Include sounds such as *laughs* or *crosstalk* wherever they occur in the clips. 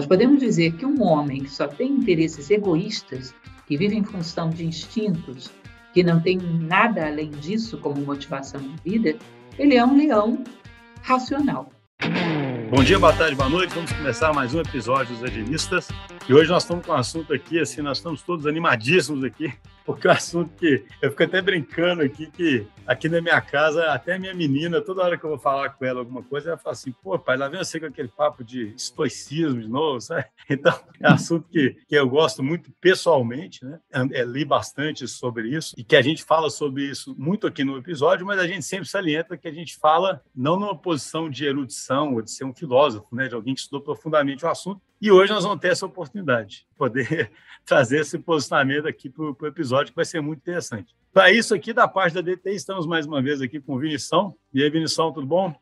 Nós podemos dizer que um homem que só tem interesses egoístas, que vive em função de instintos, que não tem nada além disso como motivação de vida, ele é um leão racional. Bom dia, boa tarde, boa noite. Vamos começar mais um episódio dos Agilistas. E hoje nós estamos com um assunto aqui, assim, nós estamos todos animadíssimos aqui, porque é um assunto que eu fico até brincando aqui, que aqui na minha casa, até minha menina, toda hora que eu vou falar com ela alguma coisa, ela fala assim, pô, pai, lá vem você com aquele papo de estoicismo de novo, *laughs* sabe? Então, é um assunto que, que eu gosto muito pessoalmente, né? É, li bastante sobre isso e que a gente fala sobre isso muito aqui no episódio, mas a gente sempre salienta que a gente fala não numa posição de erudição ou de ser um filósofo, né? De alguém que estudou profundamente o assunto, e hoje nós vamos ter essa oportunidade, poder *laughs* trazer esse posicionamento aqui para o episódio, que vai ser muito interessante. Para isso aqui, da parte da DT, estamos mais uma vez aqui com o Vinição. E aí, Vinição, tudo bom?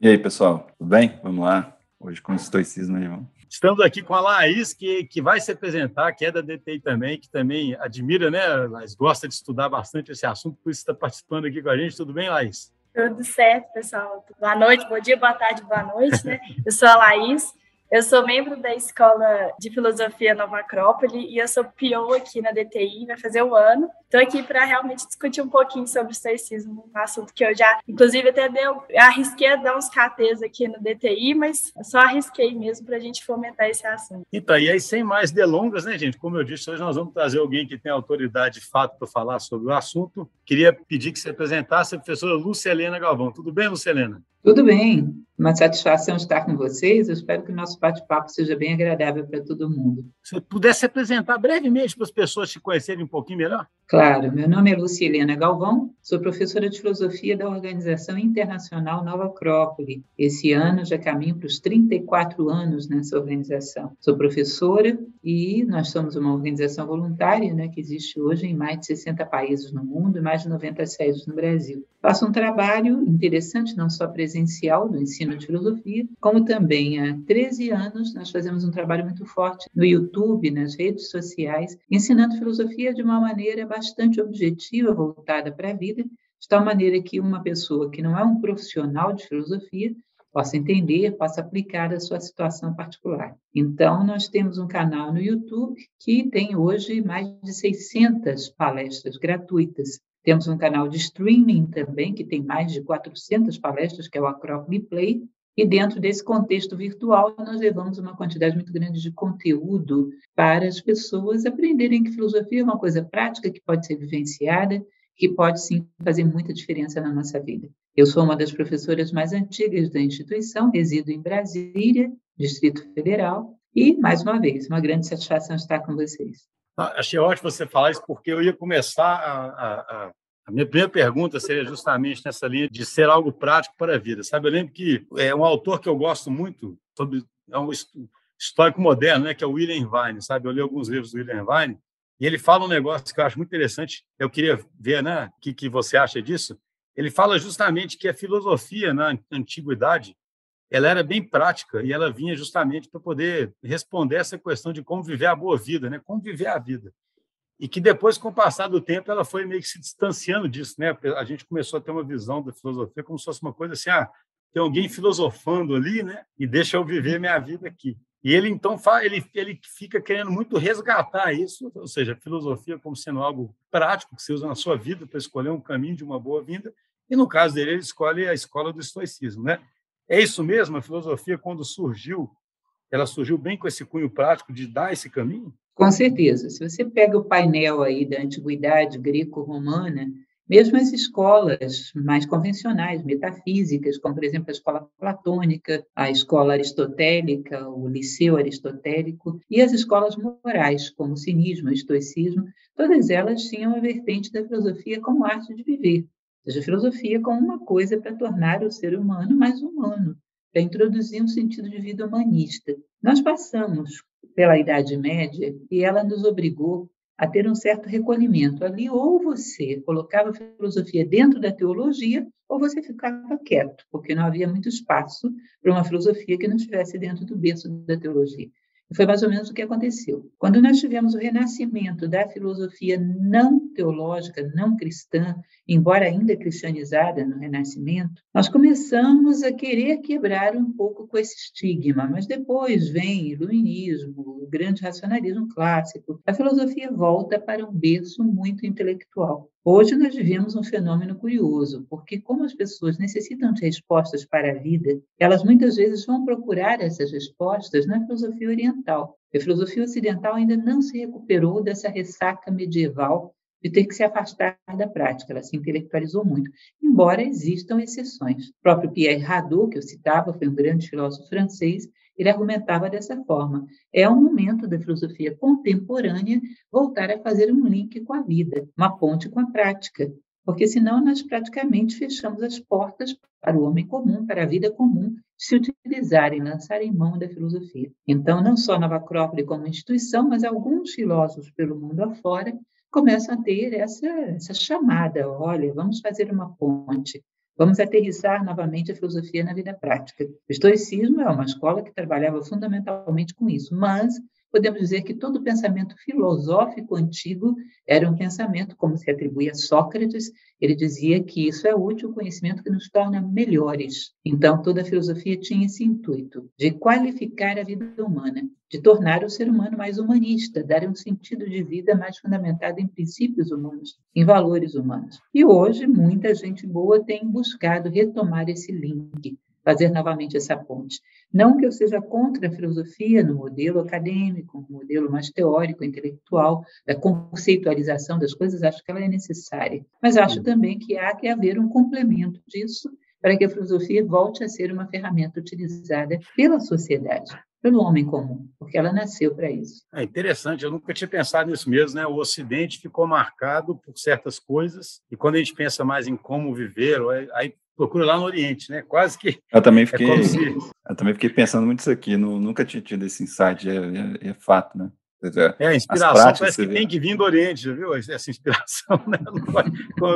E aí, pessoal, tudo bem? Vamos lá. Hoje com estoicismo, né, irmão? Estamos aqui com a Laís, que, que vai se apresentar, que é da DTI também, que também admira, né, Laís? Gosta de estudar bastante esse assunto, por isso está participando aqui com a gente. Tudo bem, Laís? Tudo certo, pessoal. Boa noite, bom dia, boa tarde, boa noite, né? Eu sou a Laís, eu sou membro da Escola de Filosofia Nova Acrópole e eu sou PO aqui na DTI, vai fazer um ano. Estou aqui para realmente discutir um pouquinho sobre o estoicismo, um assunto que eu já, inclusive, até deu, arrisquei a dar uns KTs aqui no DTI, mas só arrisquei mesmo para a gente fomentar esse assunto. Então, e aí, sem mais delongas, né, gente? Como eu disse, hoje nós vamos trazer alguém que tem autoridade de fato para falar sobre o assunto. Queria pedir que você apresentasse a professora Lúcia Helena Galvão. Tudo bem, Lúcia Helena? Tudo bem, uma satisfação estar com vocês. Eu espero que o nosso bate-papo seja bem agradável para todo mundo. Se pudesse apresentar brevemente para as pessoas te conhecerem um pouquinho melhor? Claro, meu nome é Lúcia Helena Galvão, sou professora de filosofia da Organização Internacional Nova Acrópole. Esse ano já caminho para os 34 anos nessa organização. Sou professora e nós somos uma organização voluntária né, que existe hoje em mais de 60 países no mundo e mais de 90 sedes no Brasil. Faço um trabalho interessante, não só presencial do ensino de filosofia, como também há 13 anos nós fazemos um trabalho muito forte no YouTube, nas redes sociais, ensinando filosofia de uma maneira bastante objetiva, voltada para a vida, de tal maneira que uma pessoa que não é um profissional de filosofia possa entender, possa aplicar a sua situação particular. Então, nós temos um canal no YouTube que tem hoje mais de 600 palestras gratuitas. Temos um canal de streaming também, que tem mais de 400 palestras, que é o Acrópole Play, e dentro desse contexto virtual, nós levamos uma quantidade muito grande de conteúdo para as pessoas aprenderem que filosofia é uma coisa prática que pode ser vivenciada, que pode sim fazer muita diferença na nossa vida. Eu sou uma das professoras mais antigas da instituição, resido em Brasília, Distrito Federal, e, mais uma vez, uma grande satisfação estar com vocês. Achei ótimo você falar isso, porque eu ia começar a, a, a minha primeira pergunta seria justamente nessa linha de ser algo prático para a vida. Sabe, eu lembro que é um autor que eu gosto muito sobre é um histórico moderno, né, que é o William Vine, sabe? Eu li alguns livros do William Vine e ele fala um negócio que eu acho muito interessante. Eu queria ver, né, o que, que você acha disso. Ele fala justamente que a filosofia na antiguidade ela era bem prática e ela vinha justamente para poder responder essa questão de como viver a boa vida, né? Como viver a vida e que depois, com o passar do tempo, ela foi meio que se distanciando disso, né? A gente começou a ter uma visão da filosofia como se fosse uma coisa assim, ah, tem alguém filosofando ali, né? E deixa eu viver minha vida aqui. E ele então ele ele fica querendo muito resgatar isso, ou seja, a filosofia como sendo algo prático que você usa na sua vida para escolher um caminho de uma boa vinda. E no caso dele, ele escolhe a escola do estoicismo, né? É isso mesmo, a filosofia quando surgiu, ela surgiu bem com esse cunho prático de dar esse caminho? Com certeza. Se você pega o painel aí da antiguidade greco-romana, mesmo as escolas mais convencionais, metafísicas, como, por exemplo, a escola platônica, a escola aristotélica, o liceu aristotélico, e as escolas morais, como o cinismo, o estoicismo, todas elas tinham a vertente da filosofia como arte de viver, ou seja, a filosofia como uma coisa para tornar o ser humano mais humano, para introduzir um sentido de vida humanista. Nós passamos pela Idade Média e ela nos obrigou a ter um certo recolhimento. Ali, ou você colocava a filosofia dentro da teologia, ou você ficava quieto, porque não havia muito espaço para uma filosofia que não estivesse dentro do berço da teologia. Foi mais ou menos o que aconteceu. Quando nós tivemos o renascimento da filosofia não teológica, não cristã, embora ainda cristianizada no renascimento, nós começamos a querer quebrar um pouco com esse estigma, mas depois vem o iluminismo, o grande racionalismo clássico. A filosofia volta para um berço muito intelectual. Hoje nós vivemos um fenômeno curioso, porque como as pessoas necessitam de respostas para a vida, elas muitas vezes vão procurar essas respostas na filosofia oriental. A filosofia ocidental ainda não se recuperou dessa ressaca medieval de ter que se afastar da prática, ela se intelectualizou muito, embora existam exceções. O próprio Pierre Hadot, que eu citava, foi um grande filósofo francês, ele argumentava dessa forma: é o momento da filosofia contemporânea voltar a fazer um link com a vida, uma ponte com a prática, porque senão nós praticamente fechamos as portas para o homem comum, para a vida comum, se utilizarem, lançarem mão da filosofia. Então, não só Nova Acrópole como instituição, mas alguns filósofos pelo mundo afora começam a ter essa, essa chamada: olha, vamos fazer uma ponte, Vamos aterrissar novamente a filosofia na vida prática. O estoicismo é uma escola que trabalhava fundamentalmente com isso, mas podemos dizer que todo pensamento filosófico antigo era um pensamento, como se atribui a Sócrates, ele dizia que isso é útil, o conhecimento que nos torna melhores. Então, toda a filosofia tinha esse intuito de qualificar a vida humana, de tornar o ser humano mais humanista, dar um sentido de vida mais fundamentado em princípios humanos, em valores humanos. E hoje, muita gente boa tem buscado retomar esse link, fazer novamente essa ponte. Não que eu seja contra a filosofia no modelo acadêmico, no modelo mais teórico, intelectual, da conceitualização das coisas, acho que ela é necessária. Mas acho também que há que haver um complemento disso para que a filosofia volte a ser uma ferramenta utilizada pela sociedade pelo homem comum, porque ela nasceu para isso. É interessante, eu nunca tinha pensado nisso mesmo, né? O Ocidente ficou marcado por certas coisas e quando a gente pensa mais em como viver, aí procura lá no Oriente, né? Quase que. Eu também é fiquei, é se... eu também fiquei pensando muito isso aqui. nunca tinha tido esse insight, é, é, é fato, né? É, a inspiração parece que tem que vir do Oriente, viu? Essa inspiração, *laughs* né?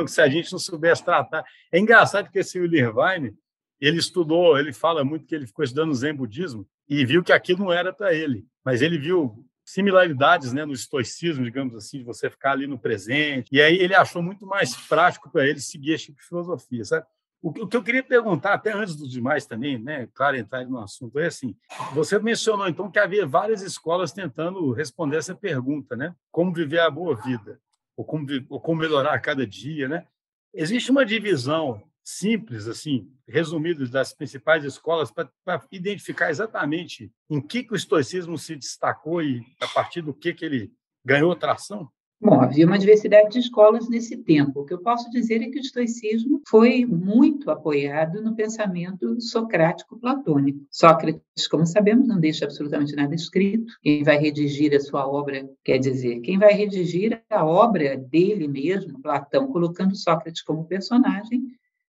Se a gente não soubesse tratar. É engraçado que esse Will Irvine, ele estudou, ele fala muito que ele ficou estudando Zen budismo e viu que aquilo não era para ele, mas ele viu similaridades né, no estoicismo, digamos assim, de você ficar ali no presente. E aí ele achou muito mais prático para ele seguir esse tipo de filosofia, sabe? O que eu queria perguntar, até antes dos demais também, né, claro, entrar no assunto, é assim: você mencionou então que havia várias escolas tentando responder essa pergunta, né? Como viver a boa vida, ou como, ou como melhorar a cada dia, né? Existe uma divisão simples, assim, resumida das principais escolas para identificar exatamente em que, que o estoicismo se destacou e a partir do que, que ele ganhou tração? Havia uma diversidade de escolas nesse tempo. O que eu posso dizer é que o estoicismo foi muito apoiado no pensamento socrático-platônico. Sócrates, como sabemos, não deixa absolutamente nada escrito. Quem vai redigir a sua obra, quer dizer, quem vai redigir a obra dele mesmo, Platão, colocando Sócrates como personagem,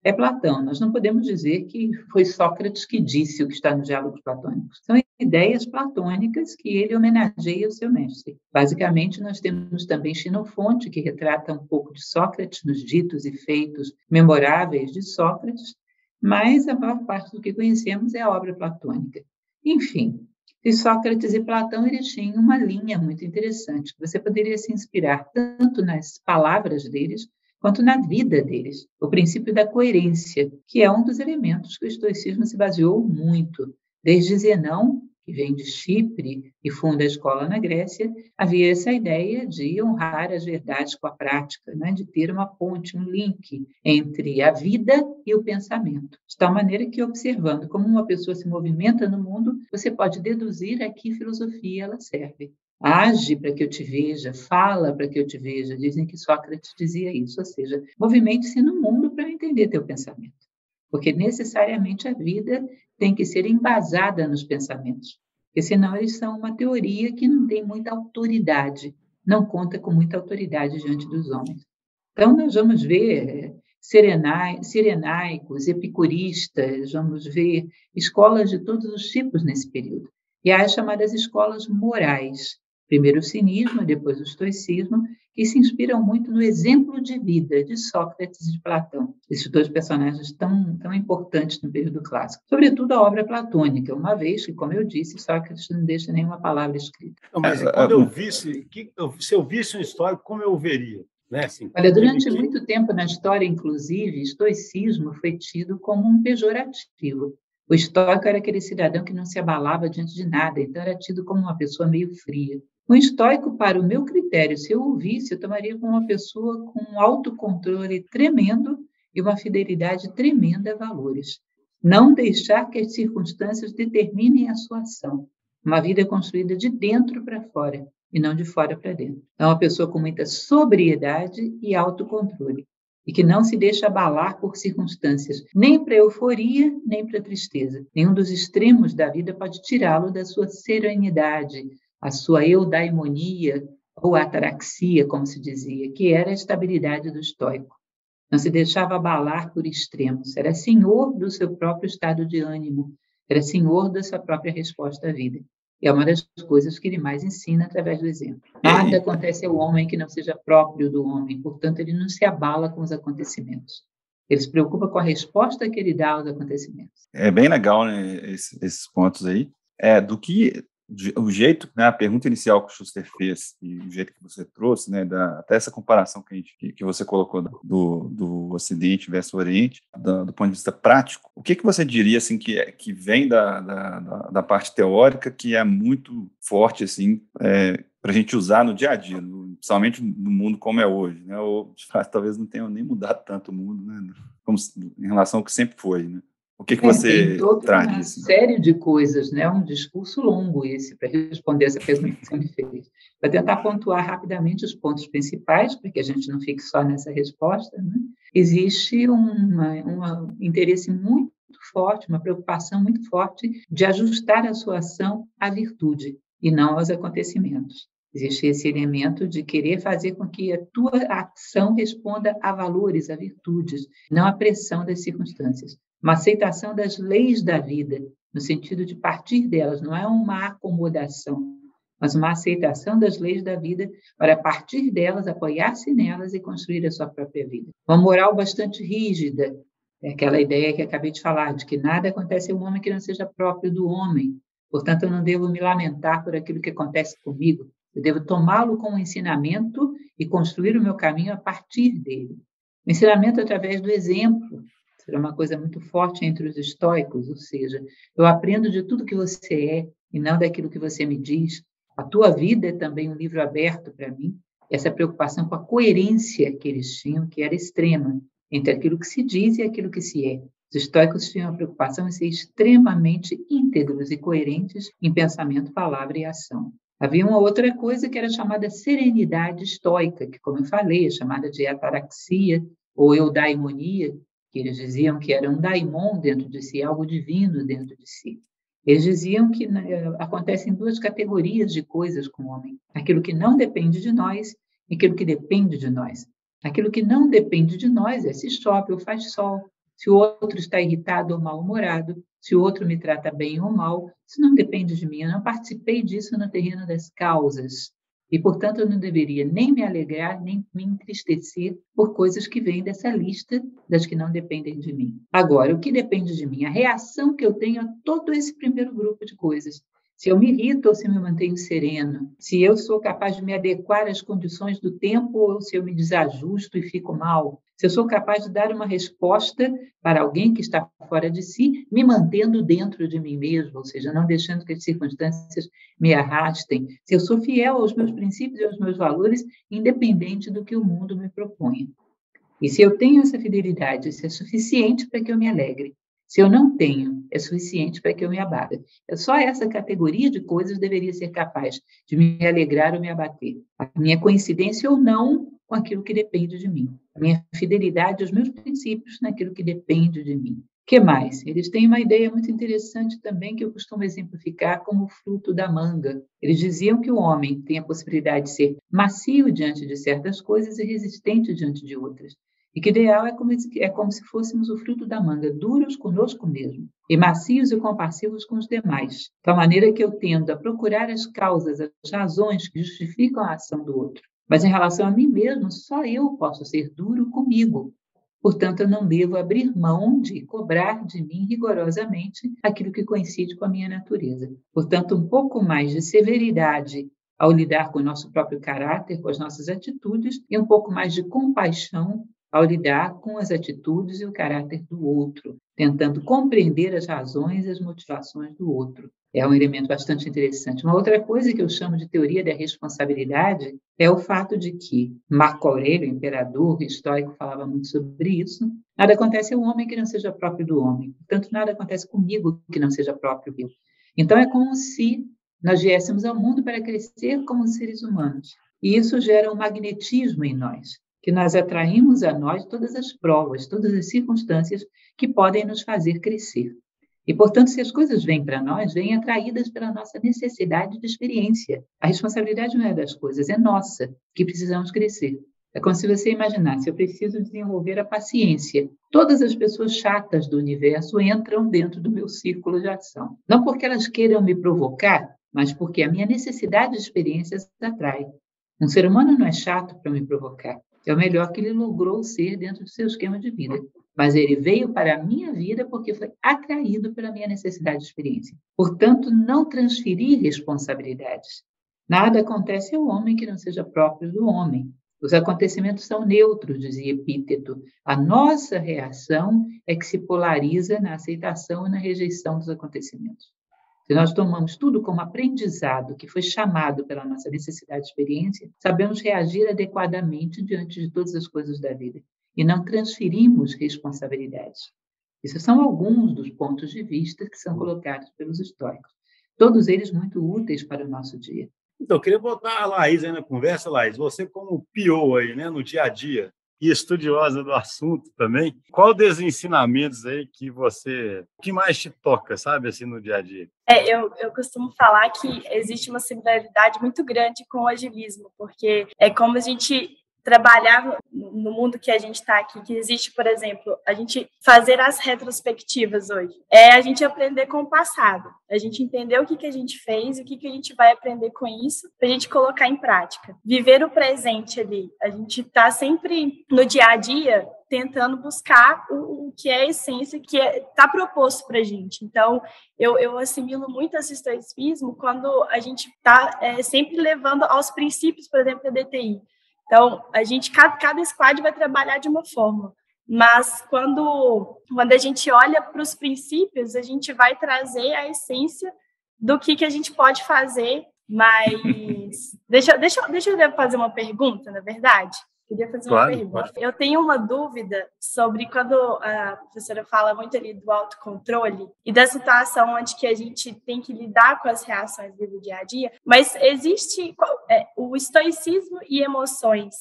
é Platão. Nós não podemos dizer que foi Sócrates que disse o que está nos diálogos platônicos. São ideias platônicas que ele homenageia o seu mestre. Basicamente, nós temos também Xenofonte, que retrata um pouco de Sócrates nos ditos e feitos memoráveis de Sócrates, mas a maior parte do que conhecemos é a obra platônica. Enfim, e Sócrates e Platão eles tinham uma linha muito interessante. Você poderia se inspirar tanto nas palavras deles quanto na vida deles. O princípio da coerência, que é um dos elementos que o estoicismo se baseou muito. Desde Zenão, que vem de Chipre e funda a escola na Grécia, havia essa ideia de honrar as verdades com a prática, né? de ter uma ponte, um link entre a vida e o pensamento. De tal maneira que, observando como uma pessoa se movimenta no mundo, você pode deduzir a que filosofia ela serve. Age para que eu te veja, fala para que eu te veja. Dizem que Sócrates dizia isso, ou seja, movimente-se no mundo para entender teu pensamento. Porque necessariamente a vida tem que ser embasada nos pensamentos. Porque senão eles são uma teoria que não tem muita autoridade, não conta com muita autoridade diante dos homens. Então, nós vamos ver eh, serenaicos, epicuristas, vamos ver escolas de todos os tipos nesse período. E as chamadas escolas morais, Primeiro o cinismo e depois o estoicismo, que se inspiram muito no exemplo de vida de Sócrates e de Platão, esses dois personagens tão, tão importantes no período clássico. Sobretudo a obra platônica, uma vez que, como eu disse, Sócrates não deixa nenhuma palavra escrita. Não, mas é, quando eu visse, que, se eu visse um histórico, como eu veria? Né? Assim, Olha, durante muito tempo na história, inclusive, estoicismo foi tido como um pejorativo. O estoico era aquele cidadão que não se abalava diante de nada, então era tido como uma pessoa meio fria. Um estoico, para o meu critério, se eu ouvisse, eu tomaria como uma pessoa com um autocontrole tremendo e uma fidelidade tremenda a valores. Não deixar que as circunstâncias determinem a sua ação. Uma vida construída de dentro para fora e não de fora para dentro. É uma pessoa com muita sobriedade e autocontrole e que não se deixa abalar por circunstâncias, nem para euforia, nem para tristeza. Nenhum dos extremos da vida pode tirá-lo da sua serenidade, a sua eudaimonia ou ataraxia, como se dizia, que era a estabilidade do estoico. Não se deixava abalar por extremos, era senhor do seu próprio estado de ânimo, era senhor da sua própria resposta à vida. E é uma das coisas que ele mais ensina através do exemplo. Nada acontece ao homem que não seja próprio do homem, portanto, ele não se abala com os acontecimentos. Ele se preocupa com a resposta que ele dá aos acontecimentos. É bem legal, né, esses, esses pontos aí. É, do que o jeito, né, a pergunta inicial que o Schuster fez e o jeito que você trouxe, né, da, até essa comparação que, a gente, que, você colocou do, do Ocidente versus o Oriente, do, do, ponto de vista prático, o que, que você diria assim que, é, que vem da, da, da, parte teórica que é muito forte assim é, para a gente usar no dia a dia, no, principalmente no mundo como é hoje, né? Ou de fato, talvez não tenha nem mudado tanto o mundo, né? Como, em relação ao que sempre foi, né? O que, que é, você traz uma disso? série de coisas, né? Um discurso longo esse para responder essa pergunta que você me fez. Para tentar pontuar rapidamente os pontos principais, para que a gente não fique só nessa resposta, né? existe um interesse muito forte, uma preocupação muito forte de ajustar a sua ação à virtude e não aos acontecimentos. Existe esse elemento de querer fazer com que a tua ação responda a valores, a virtudes, não à pressão das circunstâncias uma aceitação das leis da vida, no sentido de partir delas, não é uma acomodação, mas uma aceitação das leis da vida para partir delas, apoiar-se nelas e construir a sua própria vida. Uma moral bastante rígida, é aquela ideia que acabei de falar, de que nada acontece ao homem que não seja próprio do homem. Portanto, eu não devo me lamentar por aquilo que acontece comigo. Eu devo tomá-lo como ensinamento e construir o meu caminho a partir dele. O ensinamento através do exemplo, era uma coisa muito forte entre os estoicos, ou seja, eu aprendo de tudo que você é e não daquilo que você me diz. A tua vida é também um livro aberto para mim. Essa preocupação com a coerência que eles tinham, que era extrema, entre aquilo que se diz e aquilo que se é. Os estoicos tinham a preocupação em ser extremamente íntegros e coerentes em pensamento, palavra e ação. Havia uma outra coisa que era chamada serenidade estoica, que, como eu falei, é chamada de ataraxia ou eudaimonia, que eles diziam que era um daimon dentro de si, algo divino dentro de si. Eles diziam que né, acontecem duas categorias de coisas com o homem: aquilo que não depende de nós e aquilo que depende de nós. Aquilo que não depende de nós é se chove ou faz sol, se o outro está irritado ou mal-humorado, se o outro me trata bem ou mal. Isso não depende de mim. Eu não participei disso no terreno das causas. E, portanto, eu não deveria nem me alegrar, nem me entristecer por coisas que vêm dessa lista das que não dependem de mim. Agora, o que depende de mim? A reação que eu tenho a todo esse primeiro grupo de coisas. Se eu me irrito ou se eu me mantenho sereno, se eu sou capaz de me adequar às condições do tempo ou se eu me desajusto e fico mal, se eu sou capaz de dar uma resposta para alguém que está fora de si, me mantendo dentro de mim mesmo, ou seja, não deixando que as circunstâncias me arrastem, se eu sou fiel aos meus princípios e aos meus valores, independente do que o mundo me proponha. E se eu tenho essa fidelidade, isso é suficiente para que eu me alegre. Se eu não tenho, é suficiente para que eu me abata. É só essa categoria de coisas deveria ser capaz de me alegrar ou me abater. A minha coincidência ou não com aquilo que depende de mim. A minha fidelidade aos meus princípios naquilo que depende de mim. que mais? Eles têm uma ideia muito interessante também que eu costumo exemplificar como o fruto da manga. Eles diziam que o homem tem a possibilidade de ser macio diante de certas coisas e resistente diante de outras. e que ideal é como, é como se fôssemos o fruto da manga, duros conosco mesmo, e macios e compassivos com os demais, de tal maneira que eu tendo a procurar as causas, as razões que justificam a ação do outro. Mas em relação a mim mesmo, só eu posso ser duro comigo. Portanto, eu não devo abrir mão de cobrar de mim rigorosamente aquilo que coincide com a minha natureza. Portanto, um pouco mais de severidade ao lidar com o nosso próprio caráter, com as nossas atitudes, e um pouco mais de compaixão ao lidar com as atitudes e o caráter do outro, tentando compreender as razões e as motivações do outro. É um elemento bastante interessante. Uma outra coisa que eu chamo de teoria da responsabilidade é o fato de que Marco Aurélio, imperador estoico, falava muito sobre isso. Nada acontece ao homem que não seja próprio do homem. Portanto, nada acontece comigo que não seja próprio meu. Então, é como se nós viéssemos ao mundo para crescer como seres humanos. E isso gera um magnetismo em nós que nós atraímos a nós todas as provas, todas as circunstâncias que podem nos fazer crescer. E, portanto, se as coisas vêm para nós, vêm atraídas pela nossa necessidade de experiência. A responsabilidade não é das coisas, é nossa, que precisamos crescer. É como se você imaginasse, eu preciso desenvolver a paciência. Todas as pessoas chatas do universo entram dentro do meu círculo de ação. Não porque elas queiram me provocar, mas porque a minha necessidade de experiências atrai. Um ser humano não é chato para me provocar é o melhor que ele logrou ser dentro do seu esquema de vida. Mas ele veio para a minha vida porque foi atraído pela minha necessidade de experiência. Portanto, não transferir responsabilidades. Nada acontece ao homem que não seja próprio do homem. Os acontecimentos são neutros, dizia Epíteto. A nossa reação é que se polariza na aceitação e na rejeição dos acontecimentos. Se nós tomamos tudo como aprendizado que foi chamado pela nossa necessidade de experiência, sabemos reagir adequadamente diante de todas as coisas da vida e não transferimos responsabilidades. Esses são alguns dos pontos de vista que são colocados pelos históricos, todos eles muito úteis para o nosso dia. Então, eu queria botar a Laís aí na conversa, Laís. Você, como PO aí, né, no dia a dia, e estudiosa do assunto também. Qual dos ensinamentos aí que você, que mais te toca, sabe, assim, no dia a dia? É, eu, eu costumo falar que existe uma similaridade muito grande com o agilismo, porque é como a gente trabalhar no mundo que a gente está aqui, que existe, por exemplo, a gente fazer as retrospectivas hoje, é a gente aprender com o passado, a gente entender o que, que a gente fez e o que, que a gente vai aprender com isso, para a gente colocar em prática. Viver o presente ali, a gente está sempre no dia a dia tentando buscar o, o, que é a essência que está é, tá proposto para a gente. Então, eu, eu assimilo muito esse estoicismo quando a gente está é, sempre levando aos princípios, por exemplo, da DTI. Então, a gente, cada, cada squad vai trabalhar de uma forma. Mas quando, quando a gente olha para os princípios, a gente vai trazer a essência do que, que a gente pode fazer. Mas *laughs* deixa, deixa, deixa eu fazer uma pergunta, na verdade. Queria fazer claro, uma pergunta. Pode. Eu tenho uma dúvida sobre quando a professora fala muito ali do autocontrole e da situação onde que a gente tem que lidar com as reações do dia a dia, mas existe é, o estoicismo e emoções,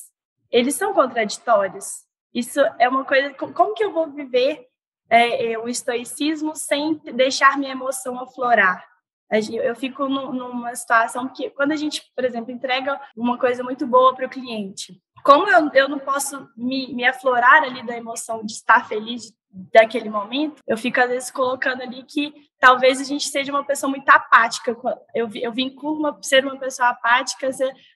eles são contraditórios? Isso é uma coisa, como que eu vou viver é, é, o estoicismo sem deixar minha emoção aflorar? Eu fico numa situação que, quando a gente, por exemplo, entrega uma coisa muito boa para o cliente, como eu, eu não posso me, me aflorar ali da emoção de estar feliz daquele momento, eu fico às vezes colocando ali que talvez a gente seja uma pessoa muito apática. Eu, eu vinculo uma, ser uma pessoa apática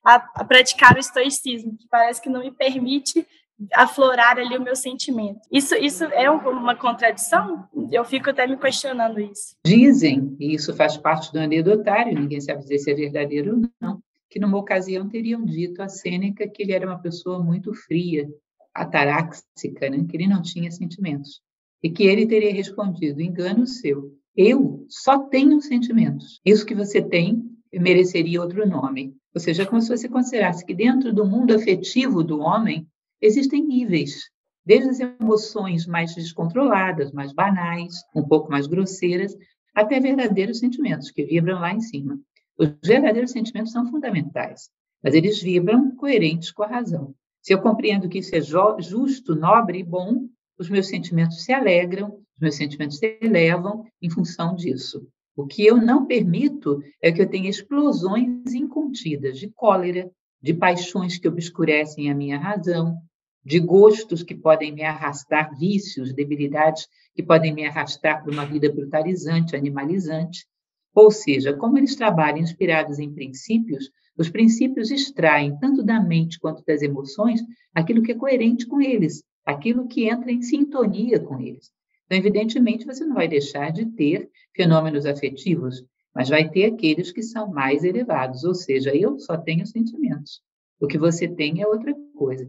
a, a praticar o estoicismo, que parece que não me permite aflorar ali o meu sentimento. Isso, isso é uma contradição? Eu fico até me questionando isso. Dizem, e isso faz parte do anedotário, ninguém sabe dizer se é verdadeiro ou não, que numa ocasião teriam dito a Sêneca que ele era uma pessoa muito fria, ataráxica, né? que ele não tinha sentimentos. E que ele teria respondido: engano seu, eu só tenho sentimentos. Isso que você tem mereceria outro nome. Ou seja, como se você considerasse que dentro do mundo afetivo do homem existem níveis, desde as emoções mais descontroladas, mais banais, um pouco mais grosseiras, até verdadeiros sentimentos que vibram lá em cima. Os verdadeiros sentimentos são fundamentais, mas eles vibram coerentes com a razão. Se eu compreendo que isso é justo, nobre e bom, os meus sentimentos se alegram, os meus sentimentos se elevam em função disso. O que eu não permito é que eu tenha explosões incontidas de cólera, de paixões que obscurecem a minha razão, de gostos que podem me arrastar, vícios, debilidades que podem me arrastar para uma vida brutalizante, animalizante. Ou seja, como eles trabalham inspirados em princípios, os princípios extraem tanto da mente quanto das emoções aquilo que é coerente com eles, aquilo que entra em sintonia com eles. Então, evidentemente, você não vai deixar de ter fenômenos afetivos, mas vai ter aqueles que são mais elevados, ou seja, eu só tenho sentimentos. O que você tem é outra coisa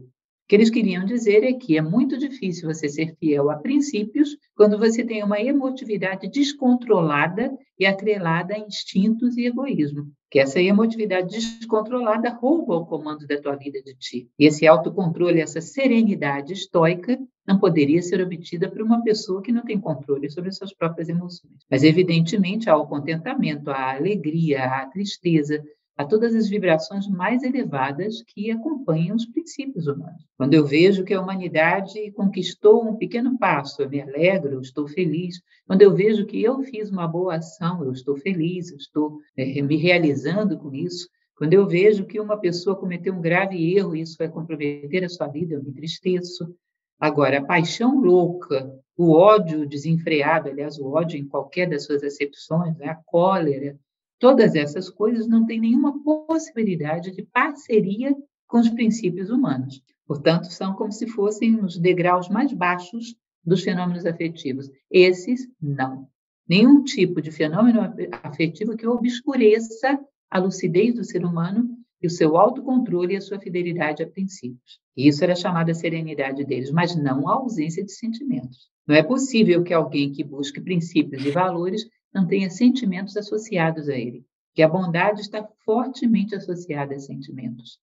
que eles queriam dizer é que é muito difícil você ser fiel a princípios quando você tem uma emotividade descontrolada e atrelada a instintos e egoísmo. Que essa emotividade descontrolada rouba o comando da tua vida de ti. E esse autocontrole, essa serenidade estoica, não poderia ser obtida por uma pessoa que não tem controle sobre suas próprias emoções. Mas, evidentemente, há o contentamento, a alegria, a tristeza, a todas as vibrações mais elevadas que acompanham os princípios humanos. Quando eu vejo que a humanidade conquistou um pequeno passo, eu me alegro, eu estou feliz. Quando eu vejo que eu fiz uma boa ação, eu estou feliz, eu estou é, me realizando com isso. Quando eu vejo que uma pessoa cometeu um grave erro e isso vai comprometer a sua vida, eu me entristeço. Agora, a paixão louca, o ódio desenfreado, aliás, o ódio em qualquer das suas acepções, né? a cólera, Todas essas coisas não têm nenhuma possibilidade de parceria com os princípios humanos. Portanto, são como se fossem os degraus mais baixos dos fenômenos afetivos. Esses, não. Nenhum tipo de fenômeno afetivo que obscureça a lucidez do ser humano e o seu autocontrole e a sua fidelidade a princípios. Isso era chamada serenidade deles, mas não a ausência de sentimentos. Não é possível que alguém que busque princípios e valores não tenha sentimentos associados a ele, que a bondade está fortemente associada a sentimentos.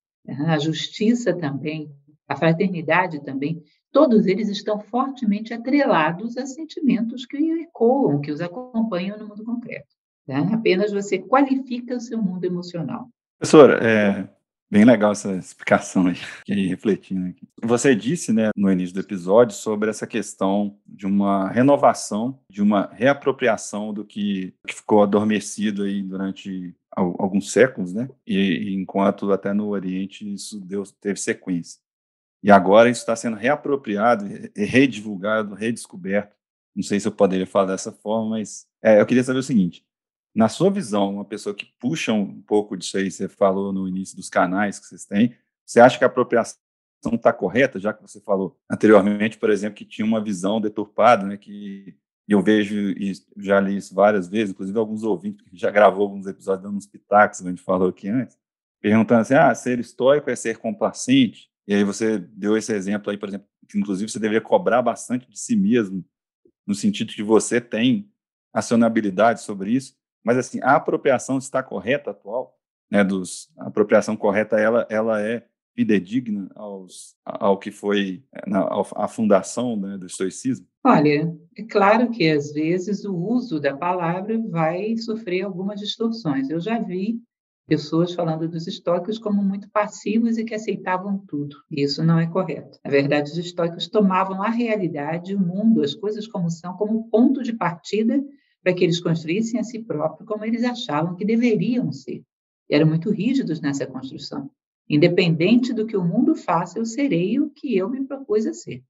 A justiça também, a fraternidade também, todos eles estão fortemente atrelados a sentimentos que ecoam, que os acompanham no mundo concreto. Tá? Apenas você qualifica o seu mundo emocional. Professora, é, Bem legal essa explicação aí, fiquei refletindo aqui. Você disse, né, no início do episódio, sobre essa questão de uma renovação, de uma reapropriação do que, que ficou adormecido aí durante alguns séculos, né? E, enquanto até no Oriente isso deu, teve sequência. E agora isso está sendo reapropriado, redivulgado, redescoberto. Não sei se eu poderia falar dessa forma, mas é, eu queria saber o seguinte: na sua visão, uma pessoa que puxa um pouco disso aí, você falou no início dos canais que vocês têm, você acha que a apropriação está correta, já que você falou anteriormente, por exemplo, que tinha uma visão deturpada, né, que eu vejo e já li isso várias vezes, inclusive alguns ouvintes que já gravou alguns episódios dando uns pitacos, a gente falou aqui antes, perguntando assim, ah, ser estoico é ser complacente? E aí você deu esse exemplo aí, por exemplo, que inclusive você deveria cobrar bastante de si mesmo, no sentido que você tem acionabilidade sobre isso. Mas assim, a apropriação está correta atual, né, dos a apropriação correta ela ela é fidedigna aos, ao que foi na, a fundação né, do estoicismo? Olha, é claro que às vezes o uso da palavra vai sofrer algumas distorções. Eu já vi pessoas falando dos estoicos como muito passivos e que aceitavam tudo. Isso não é correto. Na verdade, os estoicos tomavam a realidade, o mundo, as coisas como são, como ponto de partida para que eles construíssem a si próprios como eles achavam que deveriam ser. E eram muito rígidos nessa construção. Independente do que o mundo faça, eu serei o que eu me propus a ser.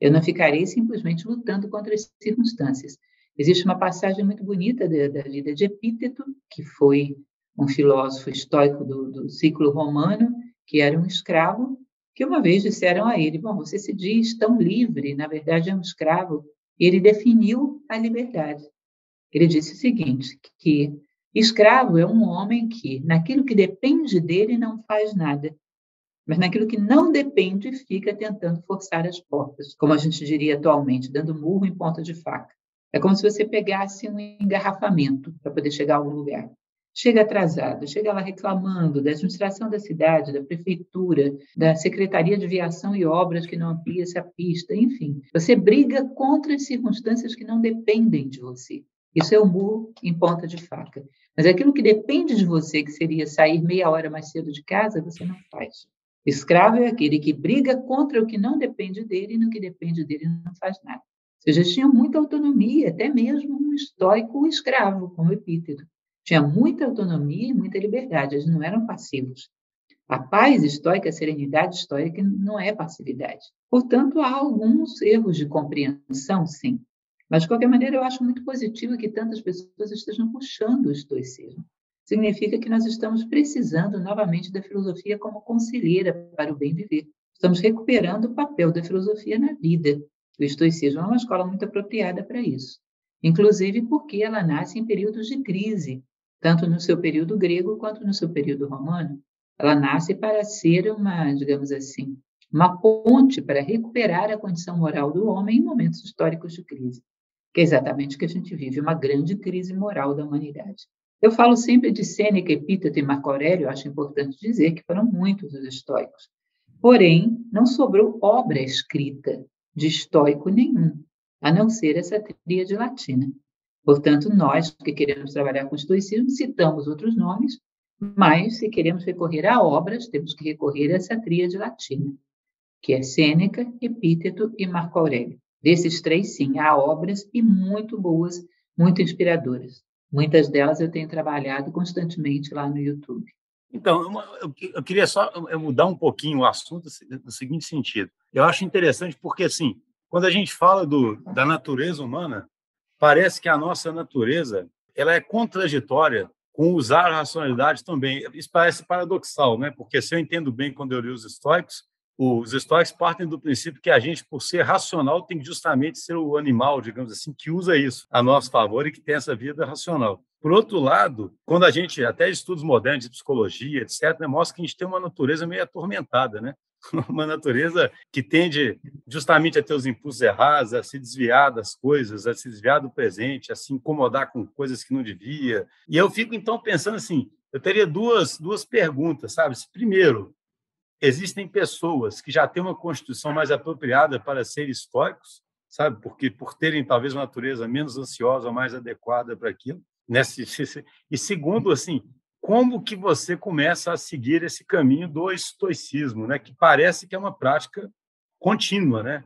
Eu não ficarei simplesmente lutando contra as circunstâncias. Existe uma passagem muito bonita da, da vida de Epíteto, que foi um filósofo estoico do, do ciclo romano, que era um escravo, que uma vez disseram a ele: Bom, você se diz tão livre, na verdade é um escravo. E ele definiu a liberdade. Ele disse o seguinte, que escravo é um homem que, naquilo que depende dele, não faz nada, mas naquilo que não depende, fica tentando forçar as portas, como a gente diria atualmente, dando murro em ponta de faca. É como se você pegasse um engarrafamento para poder chegar a algum lugar. Chega atrasado, chega lá reclamando da administração da cidade, da prefeitura, da Secretaria de Viação e Obras que não amplia essa pista, enfim. Você briga contra as circunstâncias que não dependem de você. Isso é o murro em ponta de faca. Mas aquilo que depende de você, que seria sair meia hora mais cedo de casa, você não faz. Escravo é aquele que briga contra o que não depende dele e no que depende dele não faz nada. Ou seja, tinha muita autonomia, até mesmo um estoico escravo, como Epíteto. Tinha muita autonomia e muita liberdade, eles não eram passivos. A paz estoica, a serenidade estoica não é passividade. Portanto, há alguns erros de compreensão, sim. Mas, de qualquer maneira, eu acho muito positivo que tantas pessoas estejam puxando o estoicismo. Significa que nós estamos precisando novamente da filosofia como conselheira para o bem viver. Estamos recuperando o papel da filosofia na vida. O estoicismo é uma escola muito apropriada para isso. Inclusive porque ela nasce em períodos de crise, tanto no seu período grego quanto no seu período romano. Ela nasce para ser uma, digamos assim, uma ponte para recuperar a condição moral do homem em momentos históricos de crise, que é exatamente o que a gente vive, uma grande crise moral da humanidade. Eu falo sempre de Sêneca, Epíteto e Marco Aurélio, acho importante dizer que foram muitos os estoicos. Porém, não sobrou obra escrita de estoico nenhum, a não ser essa tríade latina. Portanto, nós que queremos trabalhar com estoicismo, citamos outros nomes, mas, se queremos recorrer a obras, temos que recorrer a essa tríade latina, que é Sêneca, Epíteto e Marco Aurélio. Desses três, sim, há obras e muito boas, muito inspiradoras. Muitas delas eu tenho trabalhado constantemente lá no YouTube. Então, eu queria só mudar um pouquinho o assunto no seguinte sentido. Eu acho interessante porque, assim, quando a gente fala do, da natureza humana, parece que a nossa natureza ela é contraditória com usar a racionalidade também. Isso parece paradoxal, né? Porque se eu entendo bem quando eu li os estoicos, os estoicos partem do princípio que a gente, por ser racional, tem que justamente ser o animal, digamos assim, que usa isso a nosso favor e que tem essa vida racional. Por outro lado, quando a gente, até estudos modernos de psicologia, etc., né, mostra que a gente tem uma natureza meio atormentada, né? *laughs* uma natureza que tende justamente a ter os impulsos errados, a se desviar das coisas, a se desviar do presente, a se incomodar com coisas que não devia. E eu fico então pensando assim, eu teria duas duas perguntas, sabe? Primeiro, existem pessoas que já têm uma constituição mais apropriada para serem estoicos, sabe? Porque por terem talvez uma natureza menos ansiosa mais adequada para aquilo. Nesse, e segundo, assim, como que você começa a seguir esse caminho do estoicismo, né? Que parece que é uma prática contínua, né?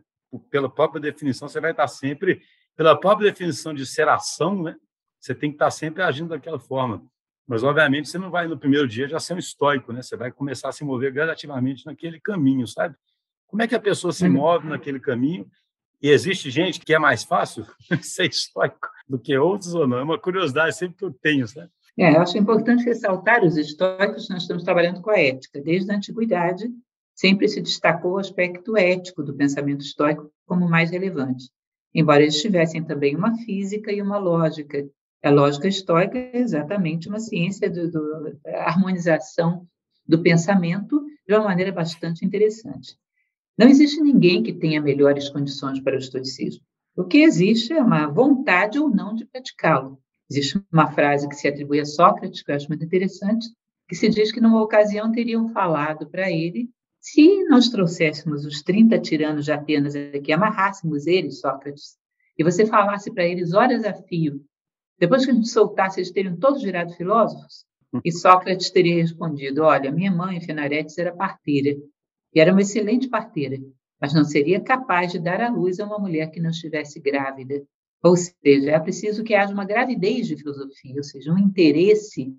Pela própria definição, você vai estar sempre, pela própria definição de ser ação, né? Você tem que estar sempre agindo daquela forma. Mas, obviamente, você não vai no primeiro dia já ser um estoico, né? Você vai começar a se mover gradativamente naquele caminho, sabe? Como é que a pessoa se uhum. move naquele caminho? E existe gente que é mais fácil *laughs* ser estoico do que outros ou não? É uma curiosidade sempre que eu tenho, sabe? É, eu acho importante ressaltar os estoicos, nós estamos trabalhando com a ética. Desde a antiguidade, sempre se destacou o aspecto ético do pensamento estoico como mais relevante, embora eles tivessem também uma física e uma lógica. A lógica estoica é exatamente uma ciência da harmonização do pensamento de uma maneira bastante interessante. Não existe ninguém que tenha melhores condições para o estoicismo. O que existe é uma vontade ou não de praticá-lo. Existe uma frase que se atribui a Sócrates, que eu acho muito interessante, que se diz que numa ocasião teriam falado para ele se nós trouxéssemos os 30 tiranos de Atenas aqui, amarrássemos eles, Sócrates, e você falasse para eles horas a fio, depois que a gente soltasse, eles teriam todos virado filósofos? E Sócrates teria respondido: Olha, minha mãe, Finaretes, era parteira, e era uma excelente parteira, mas não seria capaz de dar à luz a uma mulher que não estivesse grávida. Ou seja, é preciso que haja uma gravidez de filosofia, ou seja, um interesse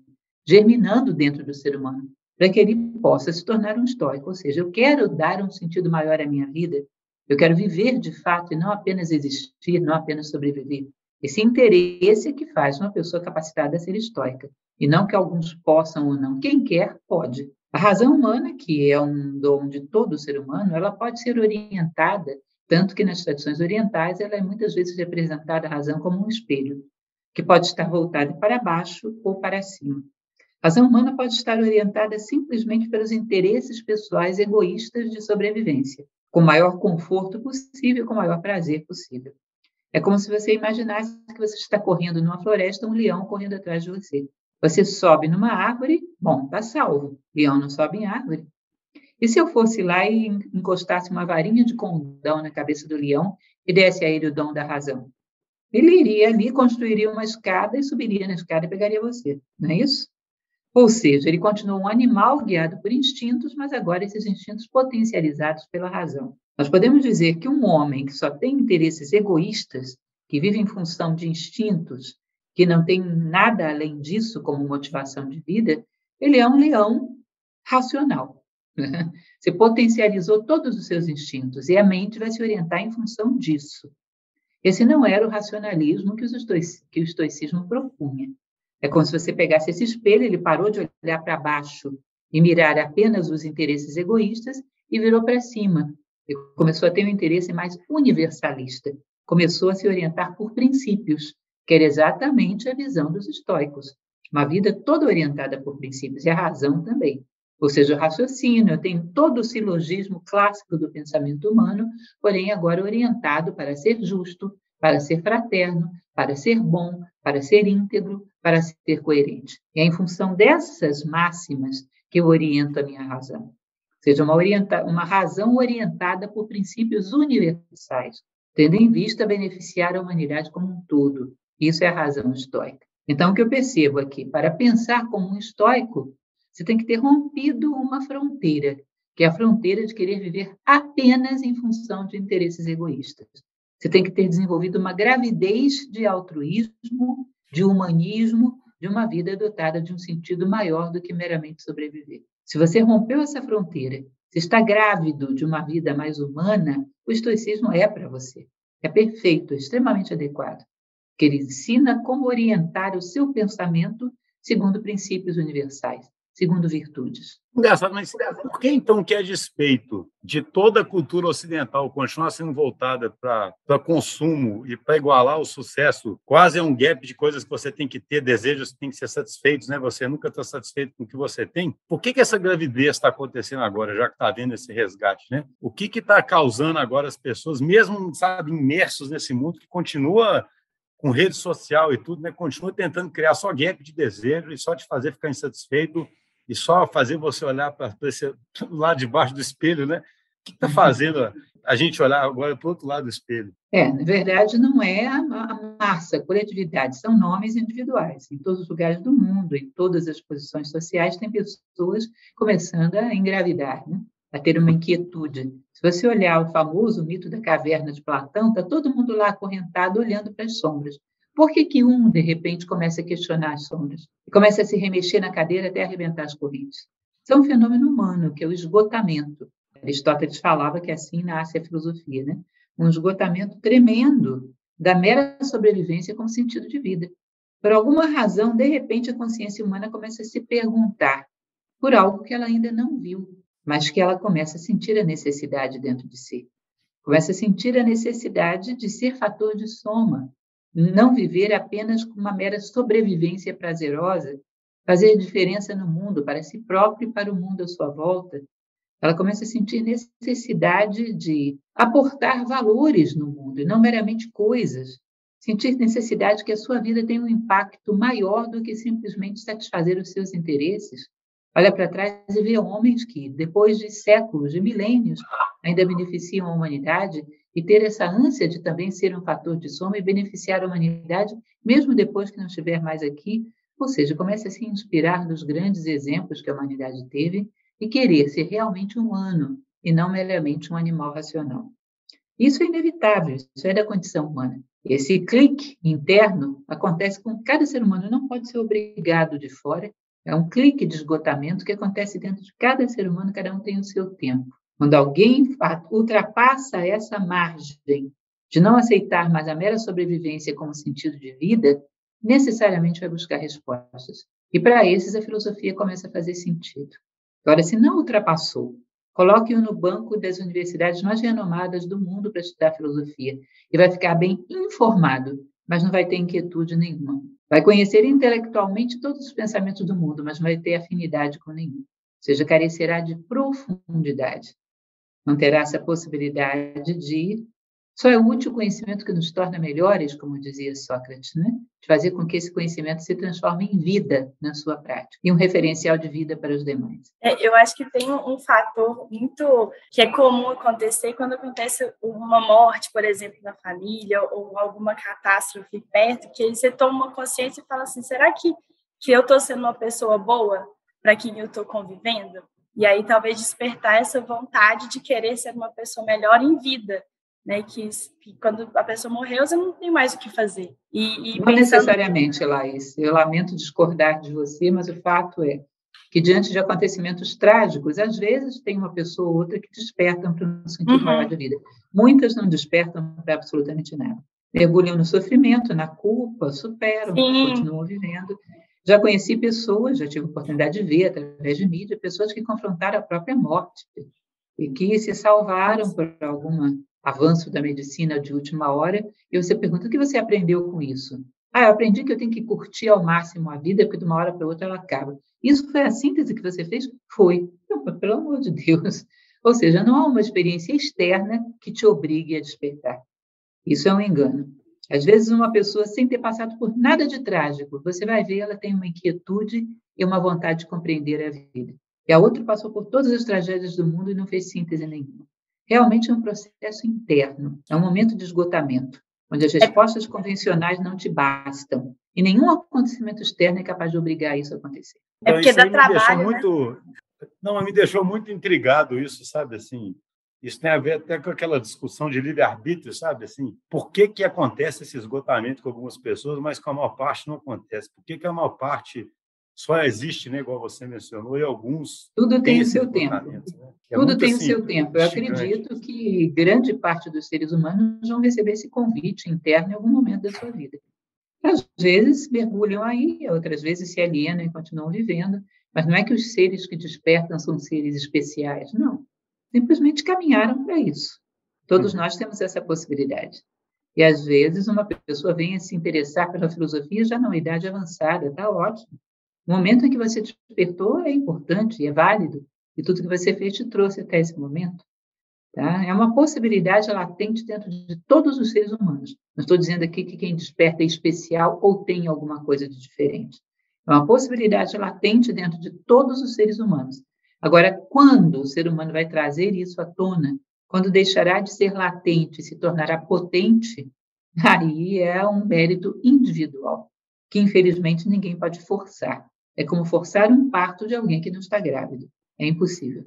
germinando dentro do ser humano, para que ele possa se tornar um estoico. Ou seja, eu quero dar um sentido maior à minha vida, eu quero viver de fato e não apenas existir, não apenas sobreviver. Esse interesse é que faz uma pessoa capacitada a ser estoica, e não que alguns possam ou não. Quem quer, pode. A razão humana, que é um dom de todo ser humano, ela pode ser orientada tanto que nas tradições orientais ela é muitas vezes representada a razão como um espelho, que pode estar voltado para baixo ou para cima. A razão humana pode estar orientada simplesmente pelos interesses pessoais egoístas de sobrevivência, com o maior conforto possível, com o maior prazer possível. É como se você imaginasse que você está correndo numa floresta, um leão correndo atrás de você. Você sobe numa árvore, bom, está salvo. Leão não sobe em árvore. E se eu fosse lá e encostasse uma varinha de condão na cabeça do leão e desse a ele o dom da razão? Ele iria ali, construiria uma escada e subiria na escada e pegaria você, não é isso? Ou seja, ele continua um animal guiado por instintos, mas agora esses instintos potencializados pela razão. Nós podemos dizer que um homem que só tem interesses egoístas, que vive em função de instintos, que não tem nada além disso como motivação de vida, ele é um leão racional. *laughs* Você potencializou todos os seus instintos e a mente vai se orientar em função disso. Esse não era o racionalismo que, que o estoicismo propunha. É como se você pegasse esse espelho, ele parou de olhar para baixo e mirar apenas os interesses egoístas e virou para cima. E começou a ter um interesse mais universalista. Começou a se orientar por princípios, que era exatamente a visão dos estoicos. Uma vida toda orientada por princípios, e a razão também. Ou seja, o raciocínio, eu tenho todo o silogismo clássico do pensamento humano, porém agora orientado para ser justo, para ser fraterno, para ser bom, para ser íntegro, para ser coerente. E é em função dessas máximas que eu oriento a minha razão. Seja, uma, orienta uma razão orientada por princípios universais, tendo em vista beneficiar a humanidade como um todo. Isso é a razão estoica. Então, o que eu percebo aqui, para pensar como um estoico, você tem que ter rompido uma fronteira, que é a fronteira de querer viver apenas em função de interesses egoístas. Você tem que ter desenvolvido uma gravidez de altruísmo, de humanismo, de uma vida dotada de um sentido maior do que meramente sobreviver. Se você rompeu essa fronteira, se está grávido de uma vida mais humana, o estoicismo é para você. É perfeito, é extremamente adequado. Que ele ensina como orientar o seu pensamento segundo princípios universais segundo virtudes. Engraçado, mas por que então que é despeito de toda a cultura ocidental continuar sendo voltada para consumo e para igualar o sucesso, quase é um gap de coisas que você tem que ter, desejos que têm que ser satisfeitos, né? Você nunca está satisfeito com o que você tem. Por que, que essa gravidez está acontecendo agora, já que está havendo esse resgate, né? O que está causando agora as pessoas, mesmo, sabe, imersos nesse mundo que continua com rede social e tudo, né? Continua tentando criar só gap de desejo e só te fazer ficar insatisfeito e só fazer você olhar para esse *laughs* lado de baixo do espelho, né? O que está fazendo a gente olhar agora para o outro lado do espelho? É, na verdade, não é a, a massa, a coletividade, são nomes individuais. Em todos os lugares do mundo, em todas as posições sociais, tem pessoas começando a engravidar, né? a ter uma inquietude. Se você olhar o famoso mito da caverna de Platão, está todo mundo lá acorrentado olhando para as sombras. Por que, que um, de repente, começa a questionar as sombras? E começa a se remexer na cadeira até arrebentar as correntes? Isso é um fenômeno humano, que é o esgotamento. Aristóteles falava que assim nasce a filosofia, né? Um esgotamento tremendo da mera sobrevivência como sentido de vida. Por alguma razão, de repente, a consciência humana começa a se perguntar por algo que ela ainda não viu, mas que ela começa a sentir a necessidade dentro de si. Começa a sentir a necessidade de ser fator de soma, não viver apenas com uma mera sobrevivência prazerosa, fazer diferença no mundo, para si próprio e para o mundo à sua volta. Ela começa a sentir necessidade de aportar valores no mundo, e não meramente coisas. Sentir necessidade que a sua vida tenha um impacto maior do que simplesmente satisfazer os seus interesses. Olha para trás e vê homens que, depois de séculos, de milênios, ainda beneficiam a humanidade e ter essa ânsia de também ser um fator de soma e beneficiar a humanidade, mesmo depois que não estiver mais aqui, ou seja, comece a se inspirar nos grandes exemplos que a humanidade teve e querer ser realmente humano e não meramente um animal racional. Isso é inevitável, isso é da condição humana. Esse clique interno acontece com cada ser humano, não pode ser obrigado de fora, é um clique de esgotamento que acontece dentro de cada ser humano, cada um tem o seu tempo. Quando alguém ultrapassa essa margem de não aceitar mais a mera sobrevivência como sentido de vida, necessariamente vai buscar respostas. E para esses a filosofia começa a fazer sentido. Agora, se não ultrapassou, coloque-o no banco das universidades mais renomadas do mundo para estudar filosofia e vai ficar bem informado, mas não vai ter inquietude nenhuma. Vai conhecer intelectualmente todos os pensamentos do mundo, mas não vai ter afinidade com nenhum. Ou seja, carecerá de profundidade não terá essa possibilidade de. Só é útil o conhecimento que nos torna melhores, como dizia Sócrates, né? de fazer com que esse conhecimento se transforme em vida na sua prática e um referencial de vida para os demais. É, eu acho que tem um, fator muito que é comum acontecer quando acontece uma morte, por exemplo, na família ou alguma catástrofe perto, que aí você toma uma consciência e fala assim: será que, que eu estou sendo uma pessoa boa para quem eu estou convivendo? E aí talvez despertar essa vontade de querer ser uma pessoa melhor em vida, né? Que, que quando a pessoa morreu, você não tem mais o que fazer. E, e não pensando... necessariamente, Laís. Eu lamento discordar de você, mas o fato é que diante de acontecimentos trágicos, às vezes tem uma pessoa ou outra que despertam para um sentido uhum. maior de vida. Muitas não despertam para absolutamente nada. Mergulham no sofrimento, na culpa, superam, Sim. continuam vivendo. Já conheci pessoas, já tive oportunidade de ver através de mídia, pessoas que confrontaram a própria morte e que se salvaram por algum avanço da medicina de última hora. E você pergunta: o que você aprendeu com isso? Ah, eu aprendi que eu tenho que curtir ao máximo a vida, porque de uma hora para outra ela acaba. Isso foi a síntese que você fez? Foi. Pelo amor de Deus. *laughs* Ou seja, não há uma experiência externa que te obrigue a despertar. Isso é um engano. Às vezes, uma pessoa, sem ter passado por nada de trágico, você vai ver, ela tem uma inquietude e uma vontade de compreender a vida. E a outra passou por todas as tragédias do mundo e não fez síntese nenhuma. Realmente é um processo interno, é um momento de esgotamento onde as respostas convencionais não te bastam. E nenhum acontecimento externo é capaz de obrigar isso a acontecer. É porque dá trabalho, né? muito, Não, me deixou muito intrigado isso, sabe, assim... Isso tem a ver até com aquela discussão de livre-arbítrio, sabe? Assim, por que, que acontece esse esgotamento com algumas pessoas, mas com a maior parte não acontece? Por que, que a maior parte só existe, né, igual você mencionou, e alguns. Tudo tem o seu tempo. Né? É Tudo tem assim, o seu tempo. Eu gigante. acredito que grande parte dos seres humanos vão receber esse convite interno em algum momento da sua vida. Às vezes mergulham aí, outras vezes se alienam e continuam vivendo, mas não é que os seres que despertam são seres especiais, não. Simplesmente caminharam para isso. Todos hum. nós temos essa possibilidade. E às vezes uma pessoa vem a se interessar pela filosofia já numa idade avançada, está ótimo. O momento em que você despertou é importante, é válido, e tudo que você fez te trouxe até esse momento. Tá? É uma possibilidade latente dentro de todos os seres humanos. Não estou dizendo aqui que quem desperta é especial ou tem alguma coisa de diferente. É uma possibilidade latente dentro de todos os seres humanos. Agora, quando o ser humano vai trazer isso à tona, quando deixará de ser latente e se tornará potente, *laughs* aí é um mérito individual, que infelizmente ninguém pode forçar. É como forçar um parto de alguém que não está grávido. É impossível.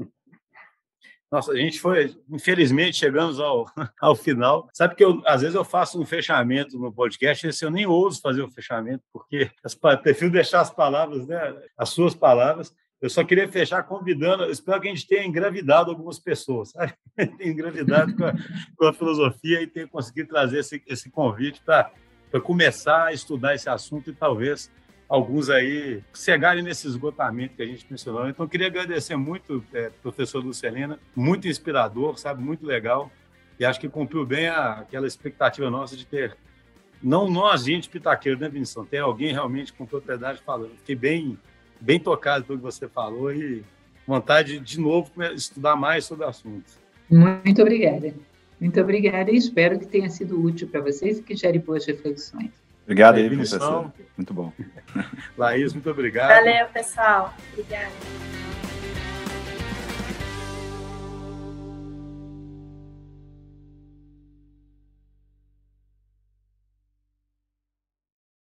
Nossa, a gente foi, infelizmente, chegamos ao, *laughs* ao final. Sabe que eu, às vezes eu faço um fechamento no podcast, esse eu nem ouso fazer o fechamento, porque *laughs* eu prefiro deixar as palavras, né, as suas palavras. Eu só queria fechar convidando, espero que a gente tenha engravidado algumas pessoas, sabe? *laughs* engravidado com a, com a, filosofia e tenha conseguido trazer esse, esse convite para começar a estudar esse assunto e talvez alguns aí chegarem nesse esgotamento que a gente mencionou. Então, queria agradecer muito, é, professor Lucelena, muito inspirador, sabe, muito legal, e acho que cumpriu bem a, aquela expectativa nossa de ter, não nós, gente pitaqueiro, né, Vinição, ter alguém realmente com propriedade falando. Fiquei bem, bem tocado pelo que você falou e vontade de, de novo, estudar mais sobre o assunto. Muito obrigada. Muito obrigada e espero que tenha sido útil para vocês e que gere boas reflexões. Obrigado aí, professor. Muito bom. *laughs* Laís, muito obrigado. Valeu, pessoal. Obrigada.